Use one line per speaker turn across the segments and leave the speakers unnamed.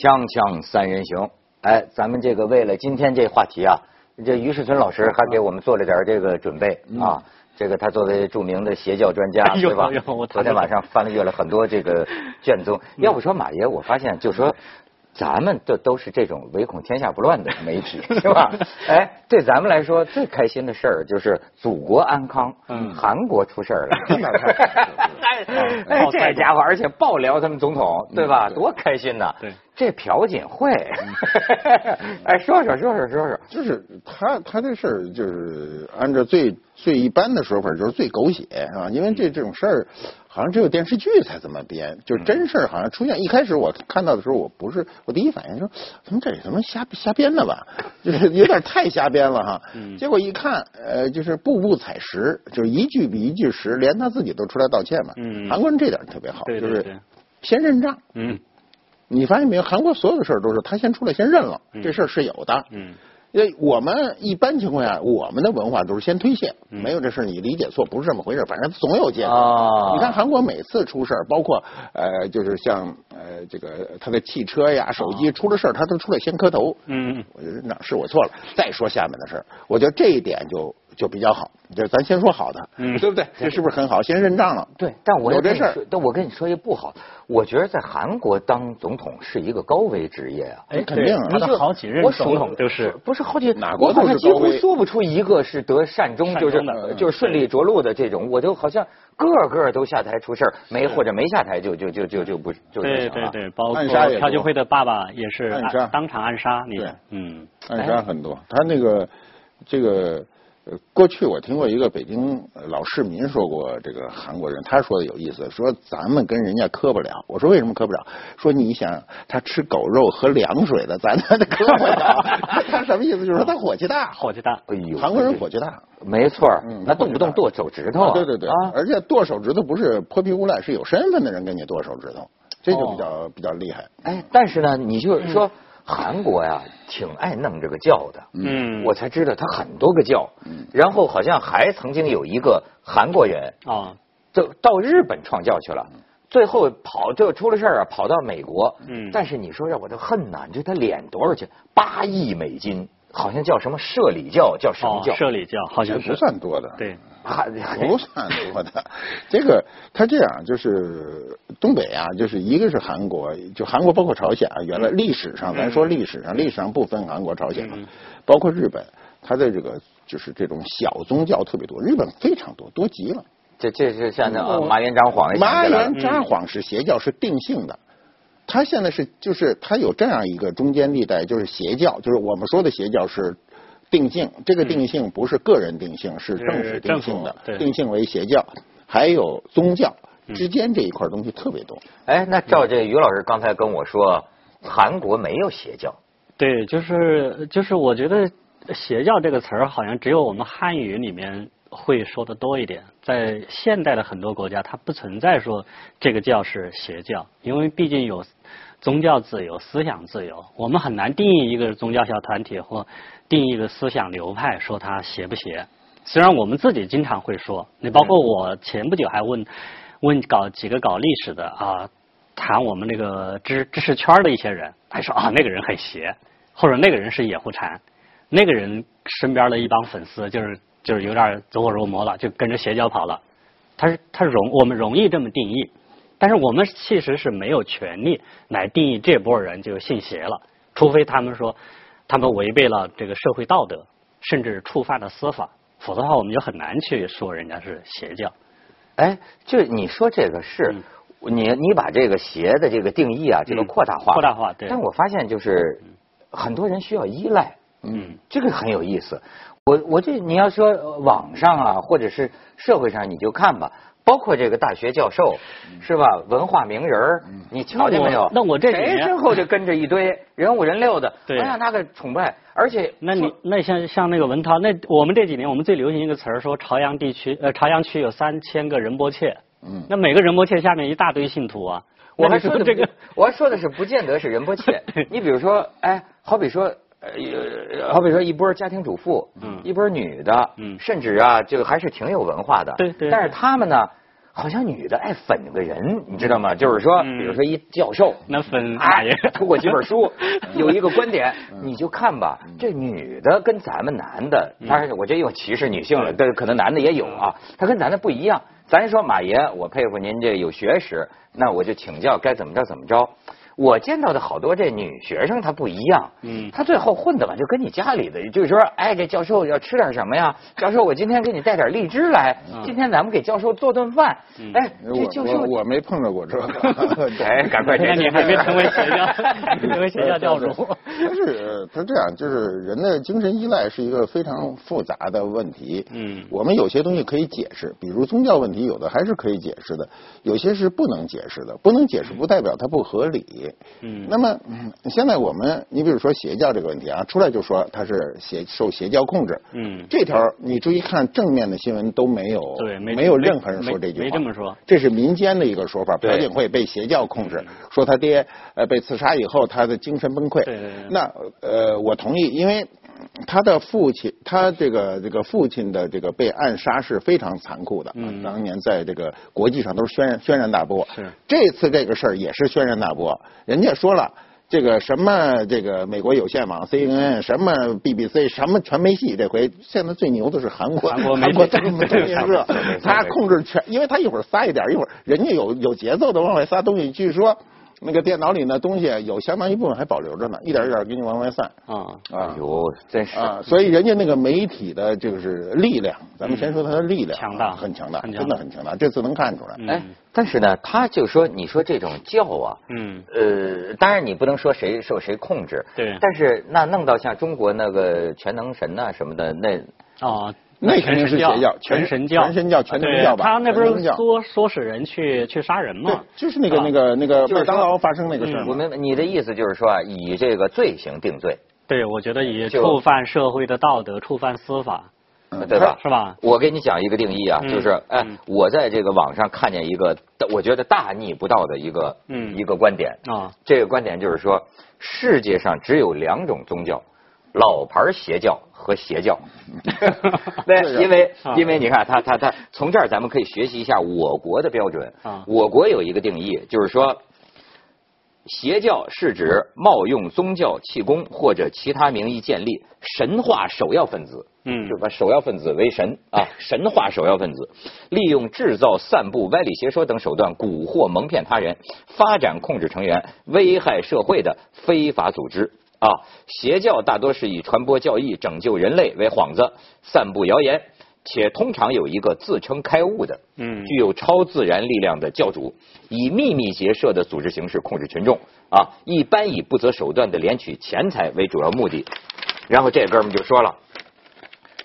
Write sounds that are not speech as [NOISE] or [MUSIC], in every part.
锵锵三人行，哎，咱们这个为了今天这话题啊，这于世存老师还给我们做了点这个准备啊。这个他作为著名的邪教专家，对吧？昨天晚上翻阅了很多这个卷宗。要不说马爷，我发现就说。咱们这都是这种唯恐天下不乱的媒体，[LAUGHS] 是吧？哎，对咱们来说最开心的事儿就是祖国安康。嗯，韩国出事儿了，[LAUGHS] 哎，这家伙而且爆料他们总统，对吧？多开心呐！
对，
这朴槿惠，[LAUGHS] 哎，说说说说说说，
就是他他这事儿就是按照最最一般的说法，就是最狗血啊，因为这这种事儿。好像只有电视剧才这么编，就是真事儿好像出现。一开始我看到的时候，我不是我第一反应说，怎么这怎么瞎瞎编的吧？就是有点太瞎编了哈。结果一看，呃，就是步步踩实，就是一句比一句实，连他自己都出来道歉嘛。韩国人这点特别好，就是先认账。嗯，你发现没有？韩国所有的事儿都是他先出来先认了，这事儿是有的。嗯。因为我们一般情况下，我们的文化都是先推卸，没有这事你理解错，不是这么回事，反正总有借口。你看韩国每次出事包括呃，就是像呃这个他的汽车呀、手机出了事他都出来先磕头。嗯，我觉得那是我错了，再说下面的事儿。我觉得这一点就。就比较好，就咱先说好的，嗯，对不对？这是不是很好？先认账了。
对，但我有这事儿，但我跟你说一不好。我觉得在韩国当总统是一个高危职业啊。
哎，肯定，
他的好几任总统就是，
不是好几，
哪国都是
几乎说不出一个是得善终，就是就是顺利着陆的这种。我就好像个个都下台出事儿，没或者没下台就就就就就不就
对对对，包括朴槿惠的爸爸也是当场暗杀，你
嗯，暗杀很多。他那个这个。过去我听过一个北京老市民说过，这个韩国人他说的有意思，说咱们跟人家磕不了。我说为什么磕不了？说你想他吃狗肉喝凉水的，咱他磕不了。[LAUGHS] 他什么意思？就是说他火气大，
火气大。
哎呦，韩国人火气大，
没错，他动不动剁手指头。
对对对，而且剁手指头不是泼皮无赖，是有身份的人给你剁手指头，这就比较比较厉害。
哎，但是呢，你就是说。韩国呀，挺爱弄这个教的，嗯，我才知道他很多个教，嗯，然后好像还曾经有一个韩国人啊，就到日本创教去了，最后跑就出了事儿啊，跑到美国，嗯，但是你说让我都恨呐，你说他敛多少钱？八亿美金。好像叫什么社里教，叫什么教？
社里教好像
不算多的，
对，
不算多的。[LAUGHS] 这个他这样就是东北啊，就是一个是韩国，就韩国包括朝鲜啊。原来历史上，咱说历史上，历史上不分韩国、朝鲜嘛，包括日本，他的这个就是这种小宗教特别多，日本非常多，多极了。
这这是像那麻原彰晃，
麻原彰晃是邪教，是定性的。他现在是就是他有这样一个中间地带，就是邪教，就是我们说的邪教是定性，这个定性不是个人定性，是政府定性的，定性为邪教，还有宗教之间这一块东西特别多。
哎，那照这于老师刚才跟我说，韩国没有邪教。
对，就是就是我觉得邪教这个词儿好像只有我们汉语里面。会说的多一点，在现代的很多国家，它不存在说这个教是邪教，因为毕竟有宗教自由、思想自由，我们很难定义一个宗教小团体或定义一个思想流派说它邪不邪。虽然我们自己经常会说，你包括我前不久还问问搞几个搞历史的啊，谈我们那个知知识圈的一些人，还说啊那个人很邪，或者那个人是野狐禅，那个人身边的一帮粉丝就是。就是有点走火入魔了，就跟着邪教跑了。他是他容我们容易这么定义，但是我们其实是没有权利来定义这波人就信邪了，除非他们说他们违背了这个社会道德，甚至触犯了司法，否则的话我们就很难去说人家是邪教。
哎，就你说这个是，你你把这个邪的这个定义啊，这个扩大化，
扩大化。对。
但我发现就是很多人需要依赖，嗯，这个很有意思。我我这你要说网上啊，或者是社会上，你就看吧，包括这个大学教授是吧，文化名人你瞧见没有？
那我这
谁身后就跟着一堆人五人六的，
我
让他给崇拜。而且，
那你那像像那个文涛，那我们这几年我们最流行一个词儿，说朝阳地区呃朝阳区有三千个仁波切，嗯，那每个仁波切下面一大堆信徒啊。
我还说的这个，我还说的是不见得是仁波切，[LAUGHS] 你比如说，哎，好比说。呃，好比说一波家庭主妇，嗯，一波女的，嗯，甚至啊，这个还是挺有文化的，
对对。
但是他们呢，好像女的爱粉个人，你知道吗？就是说，比如说一教授，
那粉
哎，出过几本书，[LAUGHS] 有一个观点，你就看吧，这女的跟咱们男的，当然我这又歧视女性了，但是可能男的也有啊，他跟咱的不一样。咱说马爷，我佩服您这有学识，那我就请教该怎么着怎么着。我见到的好多这女学生，她不一样。嗯，她最后混的吧，就跟你家里的，就是说，哎，这教授要吃点什么呀？教授，我今天给你带点荔枝来。今天咱们给教授做顿饭。哎，这教授
我没碰到过这个。[LAUGHS]
哎，赶快，
你还没成为学校，[LAUGHS] 成为学校教主。
他是他这样，就是人的精神依赖是一个非常复杂的问题。嗯，我们有些东西可以解释，比如宗教问题，有的还是可以解释的，有些是不能解释的。不能解释不代表它不合理。嗯，那么现在我们，你比如说邪教这个问题啊，出来就说他是邪受邪教控制。嗯，这条你注意看正面的新闻都没有，
对，
没有任何人说这句话，
没这么说。
这是民间的一个说法，朴槿惠被邪教控制，说他爹呃被刺杀以后他的精神崩溃。
对对对。
那呃我同意，因为。他的父亲，他这个这个父亲的这个被暗杀是非常残酷的。嗯，当年在这个国际上都是轩轩然大波。
是，
这次这个事儿也是轩然大波。人家说了，这个什么这个美国有线网 CNN，什么 BBC，什么全没戏。这回现在最牛的是韩国，
韩国媒体
社，[LAUGHS] 他控制全，因为他一会儿撒一点，一会儿人家有有节奏的往外撒东西。据说。那个电脑里呢东西有相当一部分还保留着呢，一点一点给你往外散。
啊啊，有，真是
啊！所以人家那个媒体的就是力量，咱们先说它的力量，
强大，
很强大，真的很强大。这次能看出来。
哎，但是呢，他就说，你说这种教啊，嗯，呃，当然你不能说谁受谁控制，
对。
但是那弄到像中国那个全能神呐什么的，那
啊。
那肯定是邪教，
全神教，
全神教，全神教吧？
他那不是唆唆使人去去杀人吗？
就是那个那个那个麦当劳发生那个事儿。
我们你的意思就是说啊，以这个罪行定罪。
对，我觉得以触犯社会的道德，触犯司法，
对吧？
是吧？
我给你讲一个定义啊，就是哎，我在这个网上看见一个，我觉得大逆不道的一个一个观点啊。这个观点就是说，世界上只有两种宗教。老牌邪教和邪教，[LAUGHS] 对，因为因为你看，他他他从这儿咱们可以学习一下我国的标准。啊，我国有一个定义，就是说，邪教是指冒用宗教气功或者其他名义建立神话首要分子，嗯，就把首要分子为神啊，[LAUGHS] 神话首要分子，利用制造、散布歪理邪说等手段蛊惑、蒙骗他人，发展、控制成员，危害社会的非法组织。啊，邪教大多是以传播教义、拯救人类为幌子，散布谣言，且通常有一个自称开悟的，嗯，具有超自然力量的教主，以秘密结社的组织形式控制群众。啊，一般以不择手段的敛取钱财为主要目的。然后这哥们就说了，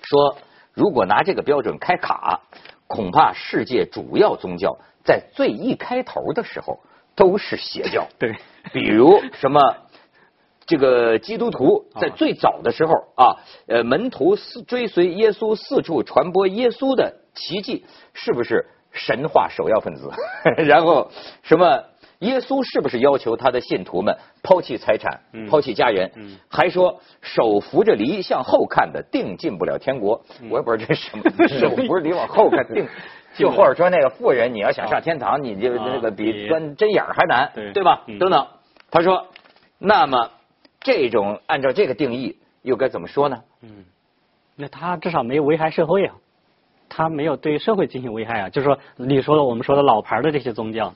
说如果拿这个标准开卡，恐怕世界主要宗教在最一开头的时候都是邪教。
对，
比如什么。这个基督徒在最早的时候啊，呃，门徒四追随耶稣四处传播耶稣的奇迹，是不是神话首要分子？[LAUGHS] 然后什么耶稣是不是要求他的信徒们抛弃财产、抛弃家人？还说手扶着犁向后看的，定进不了天国。我也不知道这是什么，[LAUGHS] 手扶着犁往后看，定 [LAUGHS] 就或者说那个富人，你要想上天堂，你就那个比钻针眼还难，对吧？等等，他说，那么。这种按照这个定义又该怎么说呢？嗯，
那他至少没有危害社会啊，他没有对社会进行危害啊。就是说，你说的我们说的老牌的这些宗教，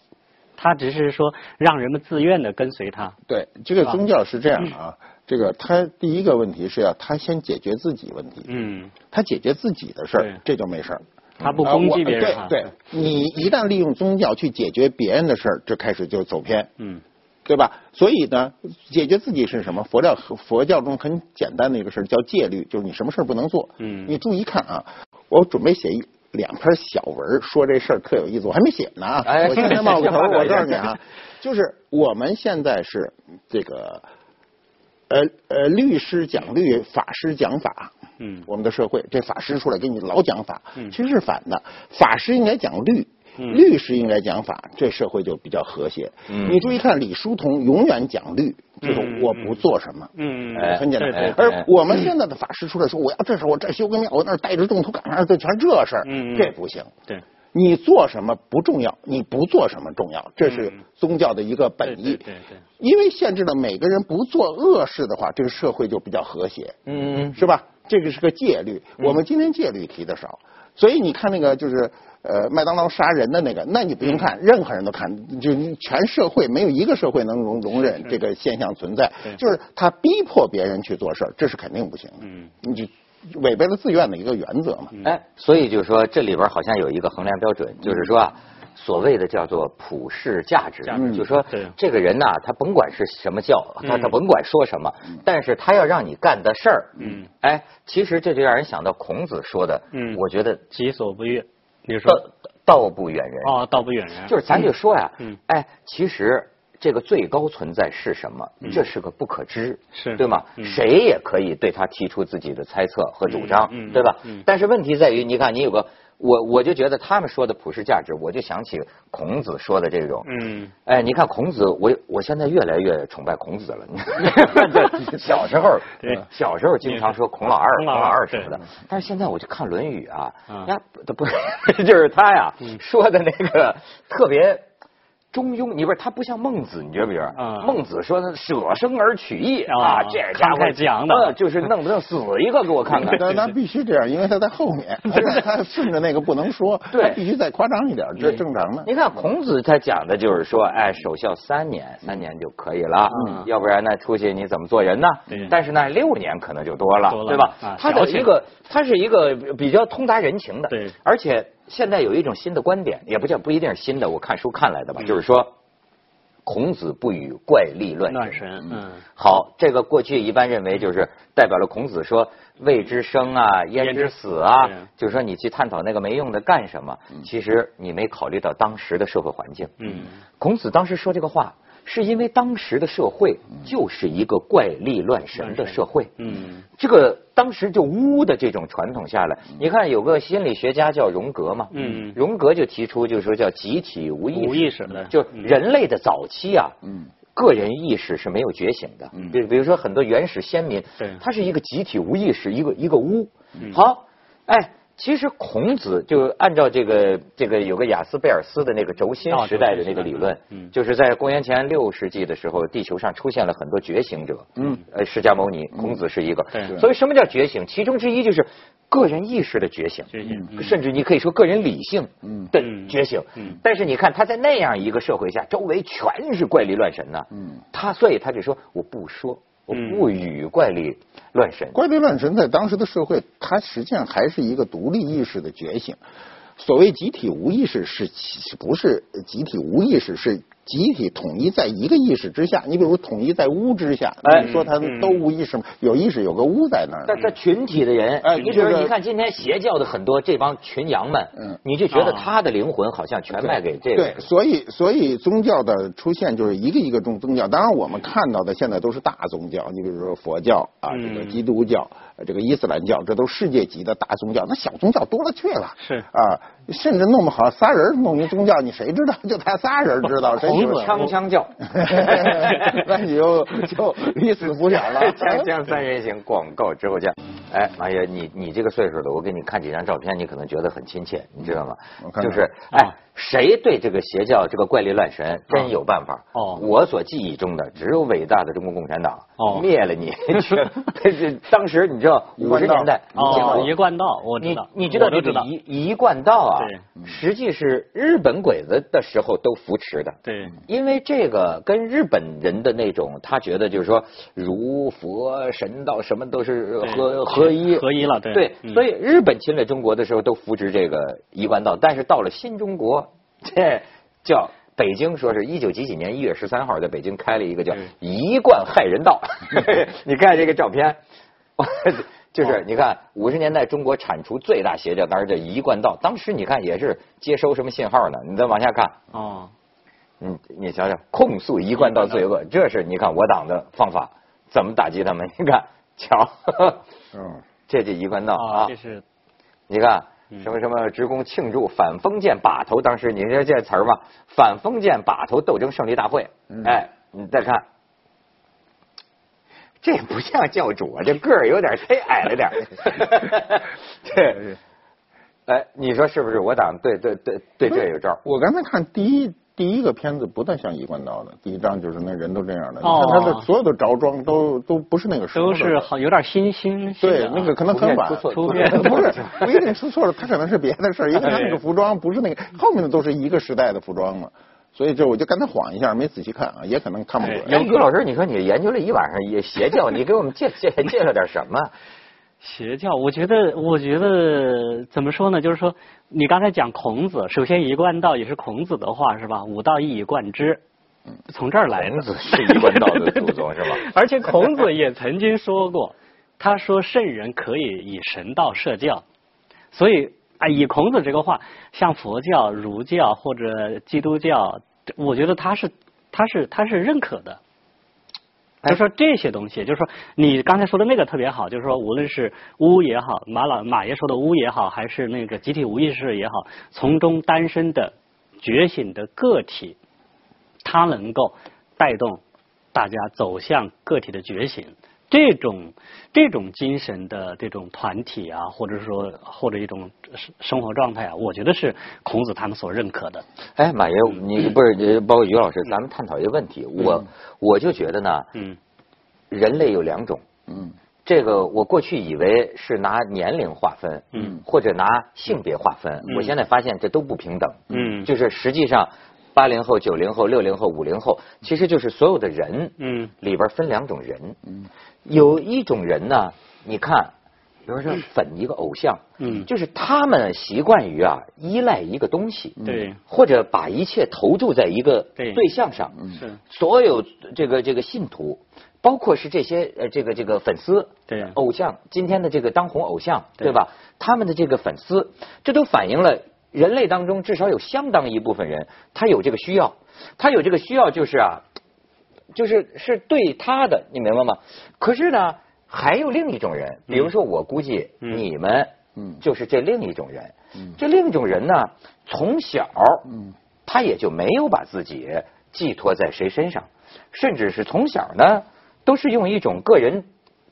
他只是说让人们自愿的跟随他。
对，这个宗教是这样啊。这个他第一个问题是要他先解决自己问题。嗯。他解决自己的事儿，这就没事儿。
他不攻击别人。
对，对你一旦利用宗教去解决别人的事儿，这开始就走偏。嗯。对吧？所以呢，解决自己是什么？佛教佛教中很简单的一个事叫戒律，就是你什么事不能做。嗯。你注意看啊，我准备写一两篇小文，说这事儿特有意思，我还没写呢啊。哎。我现在 [LAUGHS] 冒个头，我告诉你啊，[LAUGHS] 就是我们现在是这个，呃呃，律师讲律，法师讲法。嗯。我们的社会，这法师出来给你老讲法，其实是反的。法师应该讲律。律师应该讲法，这社会就比较和谐。你注意看，李叔同永远讲律，就是我不做什么，嗯，很简单。而我们现在的法师出来说，我要这事我这修个庙，我那带着众徒干啥，这全这事儿，这不行。
对，
你做什么不重要，你不做什么重要，这是宗教的一个本意。
对对对。
因为限制了每个人不做恶事的话，这个社会就比较和谐。
嗯。
是吧？这个是个戒律。我们今天戒律提的少，所以你看那个就是呃麦当劳杀人的那个，那你不用看，任何人都看，就全社会没有一个社会能容容忍这个现象存在。就是他逼迫别人去做事儿，这是肯定不行的。嗯。你就。违背了自愿的一个原则嘛？
哎，所以就是说，这里边好像有一个衡量标准，就是说啊，所谓的叫做普世价值，就说这个人呐，他甭管是什么教，他他甭管说什么，但是他要让你干的事儿，嗯，哎，其实这就让人想到孔子说的，嗯，我觉得
己所不欲，你说
道不远人
哦，道不远人，
就是咱就说呀，嗯，哎，其实。这个最高存在是什么？这是个不可知，
是
对吗？谁也可以对他提出自己的猜测和主张，对吧？但是问题在于，你看，你有个我，我就觉得他们说的普世价值，我就想起孔子说的这种。嗯，哎，你看孔子，我我现在越来越崇拜孔子了。[LAUGHS] [LAUGHS] 小时候，小时候经常说孔老二，孔老二什么的。但是现在我就看《论语》啊，呀，不，[LAUGHS] 就是他呀说的那个特别。中庸，你不是他不像孟子，你觉不觉得？孟子说他舍生而取义啊，这家
伙
讲的，就是弄不弄死一个给我看看。
那那必须这样，因为他在后面，[LAUGHS] 他顺着那个不能说，
对，
必须再夸张一点，这正常的。
你看孔子他讲的就是说，哎，守孝三年，三年就可以了，要不然呢，出去你怎么做人呢？但是呢，六年可能就多了，对吧？他的一个，他是一个比较通达人情的，
对，
而且。现在有一种新的观点，也不叫不一定是新的，我看书看来的吧，就是说，孔子不与怪力乱神。嗯，好，这个过去一般认为就是代表了孔子说未知生啊，焉知死啊，就是说你去探讨那个没用的干什么？其实你没考虑到当时的社会环境。嗯，孔子当时说这个话。是因为当时的社会就是一个怪力乱神的社会，嗯，这个当时就巫的这种传统下来，你看有个心理学家叫荣格嘛，嗯，荣格就提出就是说叫集体无意识，
无意识的，
就人类的早期啊，嗯，个人意识是没有觉醒的，嗯，比比如说很多原始先民，
对，
他是一个集体无意识，一个一个巫，好，哎。其实孔子就按照这个这个有个雅斯贝尔斯的那个轴心时代的那个理论，就是在公元前六世纪的时候，地球上出现了很多觉醒者，嗯，呃，释迦牟尼，孔子是一个，所以什么叫觉醒？其中之一就是个人意识的觉醒，甚至你可以说个人理性的觉醒。但是你看他在那样一个社会下，周围全是怪力乱神呢，他所以他就说我不说。我不与怪力乱神，
怪力乱神在当时的社会，它实际上还是一个独立意识的觉醒。所谓集体无意识，是不是集体无意识？是。集体统一在一个意识之下，你比如统一在巫之下，你说他们都无意识吗？有意识，有个巫在那儿。
但在群体的人，哎，你比如你看今天邪教的很多这帮群羊们，嗯，你就觉得他的灵魂好像全卖给这个。
对，所以所以宗教的出现就是一个一个宗宗教。当然我们看到的现在都是大宗教，你比如说佛教啊，这个基督教，这个伊斯兰教，这都世界级的大宗教。那小宗教多了去了，
是
啊，甚至弄不好仨人弄一宗教，你谁知道？就他仨人知道谁。
锵锵叫，
那你就就一死不了了。
锵锵三人行，广告之后见。哎，马爷，你你这个岁数的，我给你看几张照片，你可能觉得很亲切，你知道吗？就是哎。谁对这个邪教、这个怪力乱神真有办法？哦，我所记忆中的只有伟大的中国共产党哦，灭了你！[LAUGHS] 当时你知道五十年代
哦，一贯道，我知道，
你知道这个一一贯道啊？实际是日本鬼子的时候都扶持的。
对，
因为这个跟日本人的那种，他觉得就是说儒佛神道什么都是合合一
合一了。对，
对，所以日本侵略中国的时候都扶持这个一贯道，但是到了新中国。[LAUGHS] 这叫北京，说是一九几几年一月十三号，在北京开了一个叫“一贯害人道 [LAUGHS] ”。你看这个照片，[LAUGHS] 就是你看五十年代中国铲除最大邪教，当时叫一贯道。当时你看也是接收什么信号呢？你再往下看，哦，你你想想，控诉一贯道罪恶，这是你看我党的方法，怎么打击他们？你看，瞧，嗯，这就一贯道啊，
这是，
你看。什么什么职工庆祝反封建把头，当时你知道这词儿吗？反封建把头斗争胜利大会。哎，你再看，[LAUGHS] 这不像教主啊，这个儿有点忒矮了点儿。[LAUGHS] [LAUGHS] 对，哎，你说是不是？我党对对对对这有招。
我刚才看第一第一个片子不太像一贯道的，第一章就是那人都这样的，你看他的所有的着装都都不是那个时候
都是好有点新新。
对，那个可能很晚
出
片不是不一定出错了，他可能是别的事儿，因为他那个服装不是那个后面的都是一个时代的服装嘛。所以就我就跟他晃一下，没仔细看啊，也可能看不准。
杨于老师，你说你研究了一晚上也邪教，你给我们介介介绍点什么？
邪教，我觉得，我觉得怎么说呢？就是说，你刚才讲孔子，首先一贯道也是孔子的话，是吧？五道一以贯之，从这儿来。
孔子是一贯道的祖宗，[LAUGHS] 是吧？
而且孔子也曾经说过，他说圣人可以以神道设教，所以。啊，以孔子这个话，像佛教、儒教或者基督教，我觉得他是他是他是认可的。就说这些东西，就是说你刚才说的那个特别好，就是说无论是巫也好，马老马爷说的巫也好，还是那个集体无意识也好，从中单身的觉醒的个体，它能够带动大家走向个体的觉醒。这种这种精神的这种团体啊，或者说或者一种生生活状态啊，我觉得是孔子他们所认可的。
哎，马爷，你不是包括于老师，咱们探讨一个问题，我我就觉得呢，嗯，人类有两种，嗯，这个我过去以为是拿年龄划分，嗯，或者拿性别划分，我现在发现这都不平等，嗯，就是实际上。八零后、九零后、六零后、五零后，其实就是所有的人，嗯，里边分两种人，嗯，有一种人呢，你看，比如说粉一个偶像，嗯，就是他们习惯于啊依赖一个东西，
对，
或者把一切投注在一个对。象上，
是。
所有这个这个信徒，包括是这些呃这个这个粉丝，
对，
偶像今天的这个当红偶像，对吧？他们的这个粉丝，这都反映了。人类当中至少有相当一部分人，他有这个需要，他有这个需要就是啊，就是是对他的，你明白吗？可是呢，还有另一种人，比如说我估计你们，嗯，就是这另一种人，嗯，这另一种人呢，从小，嗯，他也就没有把自己寄托在谁身上，甚至是从小呢，都是用一种个人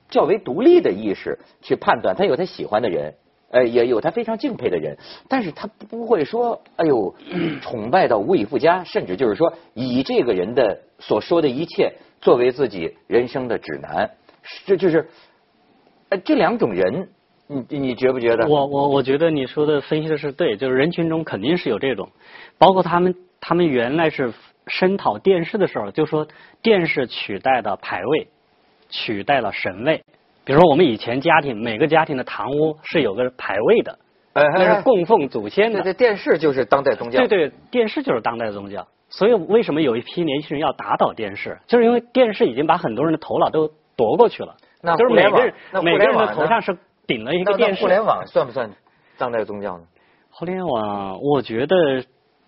较为独立的意识去判断，他有他喜欢的人。呃，也有他非常敬佩的人，但是他不会说，哎呦，崇拜到无以复加，甚至就是说，以这个人的所说的一切作为自己人生的指南，这就是，呃，这两种人，你你觉不觉得？
我我我觉得你说的分析的是对，就是人群中肯定是有这种，包括他们他们原来是声讨电视的时候，就说电视取代了排位，取代了神位。比如说，我们以前家庭每个家庭的堂屋是有个牌位的，那是供奉祖先的。
这电视就是当代宗教。
对对，电视就是当代宗教。所以为什么有一批年轻人要打倒电视？就是因为电视已经把很多人的头脑都夺过去了。
那
就是每个人每个人的头上是顶了一个电视。
互联网算不算当代宗教呢？
互联网，我觉得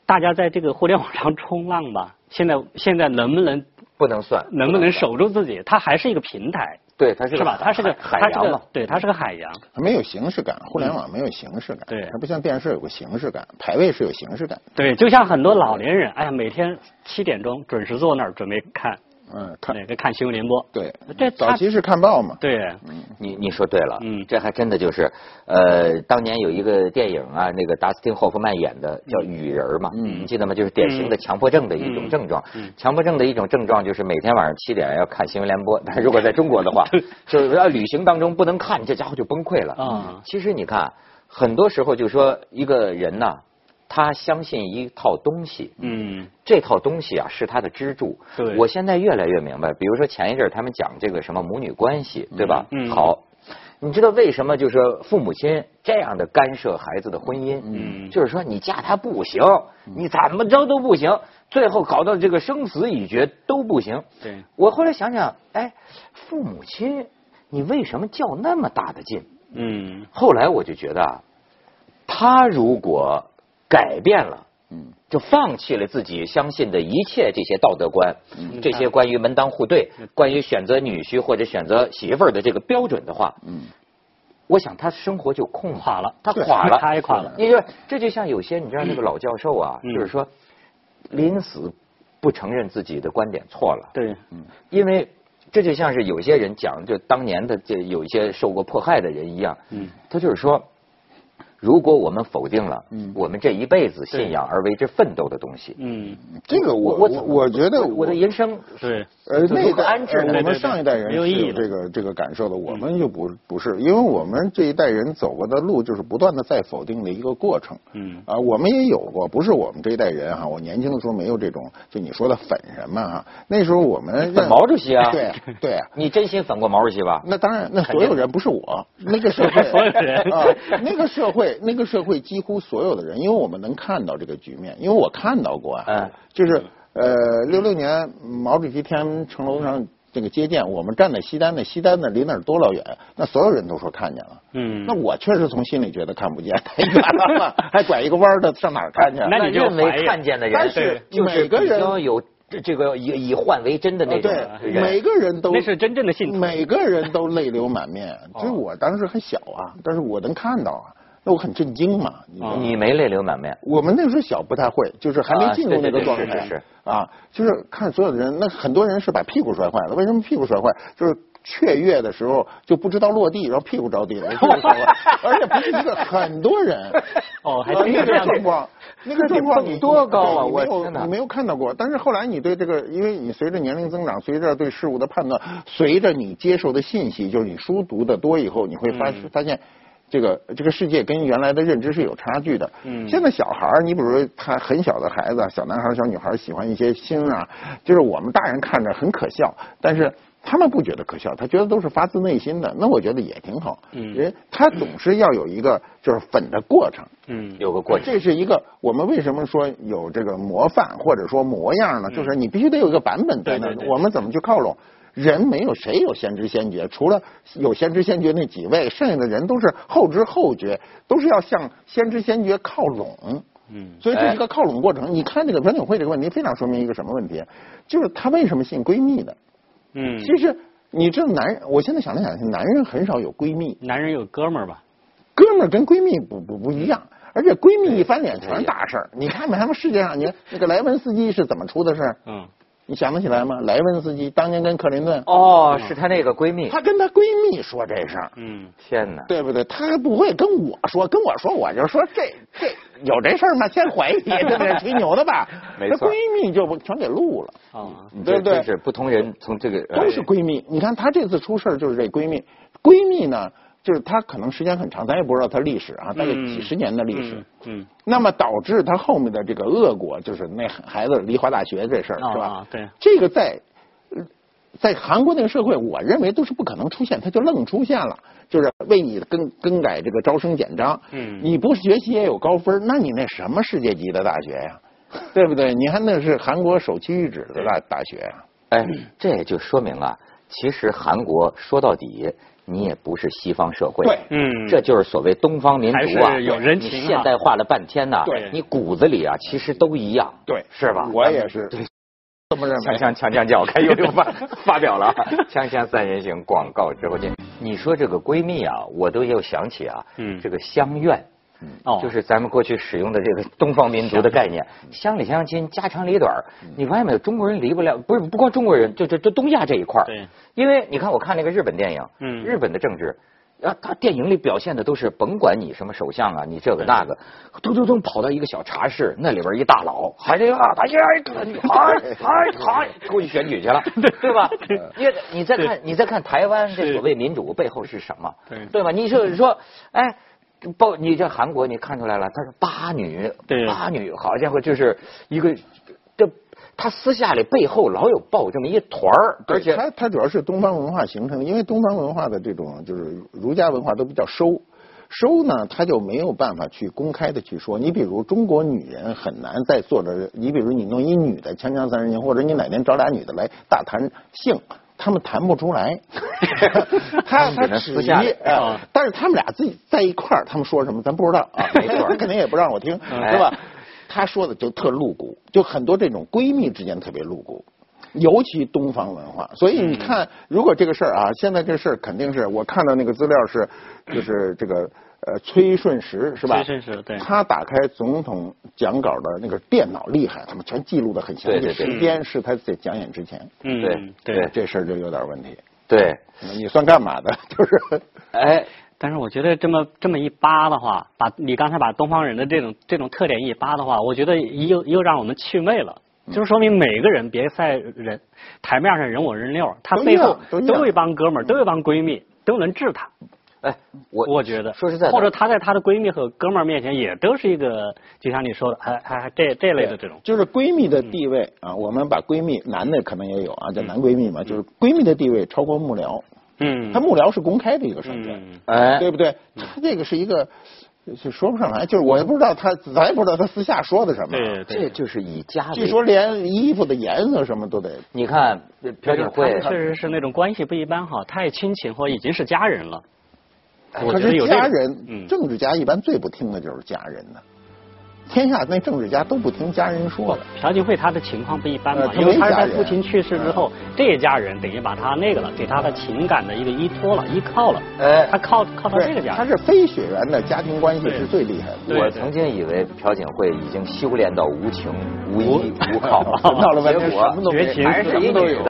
大家在这个互联网上冲浪吧。现在现在能不能
不能算？
能不能守住自己？它还是一个平台。
对，它是
是吧？它是个
海洋嘛？
对，它是个海洋。
它没有形式感，互联网没有形式感。
对，
它不像电视有个形式感，排位是有形式感。
对，就像很多老年人，哎呀，每天七点钟准时坐那儿准备看。嗯，看哪个看新闻联播？
对，这早期是看报嘛。
对，
你你说对了，嗯，这还真的就是，呃，当年有一个电影啊，那个达斯汀霍夫曼演的叫《雨人》嘛，嗯，你记得吗？就是典型的强迫症的一种症状，强迫症的一种症状就是每天晚上七点要看新闻联播，但是如果在中国的话，[LAUGHS] 就是要旅行当中不能看，这家伙就崩溃了啊。其实你看，很多时候就说一个人呐。他相信一套东西，嗯，这套东西啊是他的支柱。
对，
我现在越来越明白。比如说前一阵他们讲这个什么母女关系，对吧？嗯。好，你知道为什么就是父母亲这样的干涉孩子的婚姻？嗯。就是说你嫁他不行，你怎么着都不行，最后搞到这个生死已决都不行。
对。
我后来想想，哎，父母亲，你为什么较那么大的劲？嗯。后来我就觉得，他如果。改变了，嗯，就放弃了自己相信的一切这些道德观，这些关于门当户对、关于选择女婿或者选择媳妇儿的这个标准的话，嗯，我想他生活就空
垮了，
他垮了，
他也垮了。
你说这就像有些你知道那个老教授啊，就是说临死不承认自己的观点错了，
对，
嗯，因为这就像是有些人讲，就当年的这有一些受过迫害的人一样，嗯，他就是说。如果我们否定了我们这一辈子信仰而为之奋斗的东西，
嗯，
这个我
我
我觉得
我的人生
对，
呃，那个
安置
呃我们上一代人是有这个这个感受的，我们就不不是，因为我们这一代人走过的路就是不断的在否定的一个过程。
嗯
啊，我们也有过，不是我们这一代人哈，我年轻的时候没有这种，就你说的粉什么哈，那时候我们
粉毛主席啊
对对啊。[LAUGHS]
你真心粉过毛主席吧？
那当然，那所有人不是我，那个社会 [LAUGHS]
所有人
啊，那个社会，那个社会几乎所有的人，因为我们能看到这个局面，因为我看到过啊，
嗯
就是呃，六六年毛主席天安门城楼上这个接见，我们站在西单那西单那离那儿多老远，那所有人都说看见了，
嗯
那我确实从心里觉得看不见，太远了，还拐一个弯儿的上哪儿看去？
那你就
认为
怀疑
看见的人
但是每个人
有这这个以以幻为真的那种
呃对，每个人都
那是真正的信徒
每个人都泪流满面。
哦 [LAUGHS]
就是我当时还小啊，但是我能看到啊，那我很震惊嘛。你
你没泪流满面，
我们那时候小不太会，就是还没进入那个状态。
啊对对对是是是
啊，就是看所有的人，那很多人是把屁股摔坏了。为什么屁股摔坏？就是雀跃的时候就不知道落地，然后屁股着地了，这个摔坏。[LAUGHS] 而且不是一个，很多人。
哦还
有那个
真是这样
状况，那个状况你
多高啊我天哪
你没有看到过。但是后来你对这个，因为你随着年龄增长，随着对事物的判断，随着你接受的信息，就是你书读的多以后，你会发发现。这个这个世界跟原来的认知是有差距的。
嗯
现在小孩儿，你比如说他很小的孩子，小男孩儿、小女孩儿喜欢一些星啊，就是我们大人看着很可笑，但是他们不觉得可笑，他觉得都是发自内心的。那我觉得也挺好。
嗯
人他总是要有一个就是粉的过程。
嗯
有个过程。
这是一个我们为什么说有这个模范或者说模样呢？就是你必须得有一个版本在那我们怎么去靠拢？人没有谁有先知先觉，除了有先知先觉那几位，剩下的人都是后知后觉，都是要向先知先觉靠拢。
嗯
所以这是一个靠拢过程。你看这个袁景惠这个问题，非常说明一个什么问题？就是她为什么信闺蜜的？
嗯，
其实你知道，男人，我现在想来想去，男人很少有闺蜜，
男人有哥们儿吧？
哥们儿跟闺蜜不不不一样，而且闺蜜一翻脸全是大事儿。你看没？他们世界上，你那个莱文斯基是怎么出的事儿？
嗯
你想得起来吗？莱文斯基当年跟克林顿，
哦，是她那个闺蜜。
她跟她闺蜜说这事儿，
嗯
天哪！
对不对？她不会跟我说，跟我说我就说这这有这事儿吗？先怀疑，[LAUGHS] 这是吹牛的吧？
没错
那闺蜜就不全给录了。
啊
对不对
这是不同人从这个
都是闺蜜。你看她这次出事儿就是这闺蜜，闺蜜呢，就是它可能时间很长，咱也不知道它历史啊，大概几十年的历史。
嗯
那么导致它后面的这个恶果，就是那孩子离华大学这事儿，
啊
是吧
啊？对
这个在呃在韩国那个社会，我认为都是不可能出现，它就愣出现了，就是为你更更改这个招生简章。
嗯
你不学习也有高分，那你那什么世界级的大学呀？[LAUGHS] 对不对？你看那是韩国首屈一指的大大学呀。
哎，这也就说明了，其实韩国说到底，你也不是西方社会。
对
嗯，
这就是所谓东方民族啊，
有人情啊
现代化了半天呐，
对
你骨子里啊，其实都一样，
对
是吧？
我也是
对，
这么认为。
锵锵锵锵锵，开又又发 [LAUGHS] 发表了啊，锵锵三人行广告之后见。你说这个闺蜜啊，我都又想起啊，
嗯
这个乡愿。
哦
就是咱们过去使用的这个东方民族的概念，乡里乡亲，家长里短儿你发现没有？中国人离不了，不是不光中国人，就就就东亚这一块儿
对，
因为你看，我看那个日本电影，
嗯
日本的政治。啊，他电影里表现的都是，甭管你什么首相啊，你这个那个，咚咚咚跑到一个小茶室，那里边一大佬，还得啊，大家嗨嗨嗨，过去选举去了，[LAUGHS] 对吧？你你再看你再看台湾这所谓民主背后是什么？
对
对吧？你就是说，哎，报你这韩国你看出来了，他是八女，
对
八女，好家伙，就是一个这他私下里背后老有抱这么一团儿，而且
而且它它主要是东方文化形成的，因为东方文化的这种就是儒家文化都比较收。收呢，他就没有办法去公开的去说。你比如中国女人很难再坐着，你比如你弄一女的锵锵三人行，或者你哪天找俩女的来大谈性，他们谈不出来。[LAUGHS] 他
他们只能
只
私下里
啊，但是他们俩自己在一块儿，他们说什么咱不知道啊，[LAUGHS]
没错
他肯定也不让我听，
哎
是吧？他说的就特露骨，就很多这种闺蜜之间特别露骨。尤其东方文化，所以你看，如果这个事儿啊，现在这事儿肯定是我看到那个资料是，就是这个呃崔顺实是吧？
崔顺实对
他打开总统讲稿的那个电脑厉害，他们全记录的很详细，
对对对
时间是他在讲演之前，
对
嗯对
对
这事儿就有点问题。
对，
你算干嘛的？[LAUGHS] 就是
哎，
但是我觉得这么这么一扒的话，把你刚才把东方人的这种这种特点一扒的话，我觉得又又让我们趣味了。就是说明每个人别在人台面上人五人六，他背后都有一帮哥们儿，都有一帮闺蜜，都能治他。
哎，我
我觉得
说实在，
或者她在她的闺蜜和哥们儿面前也都是一个，就像你说的，还还还这这类的这种。
就是闺蜜的地位啊，我们把闺蜜男的可能也有啊，叫男闺蜜嘛，就是闺蜜的地位超过幕僚。
嗯，
他幕僚是公开的一个身份，哎，对不对？他这个是一个，就说不上来，就是我也不知道他，咱也不知道他私下说的什么。
对，
这就是以家。
据说连衣服的颜色什么都得。
你看朴槿惠，
确实是那种关系不一般哈，太亲情或已经是家人了。
可是家人，政治家一般最不听的就是家人呢。天下那政治家都不听家人说的。
朴槿惠他的情况不一般嘛，因为他是在父亲去世之后，这一家人等于把他那个了，给他的情感的一个依托了，依靠了。哎，他靠靠他这个家。
他是非血缘的家庭关系是最厉害
的。
我曾经以为朴槿惠已经修炼到无情无依无靠，[LAUGHS]
到了
结果
绝情
还是一女的。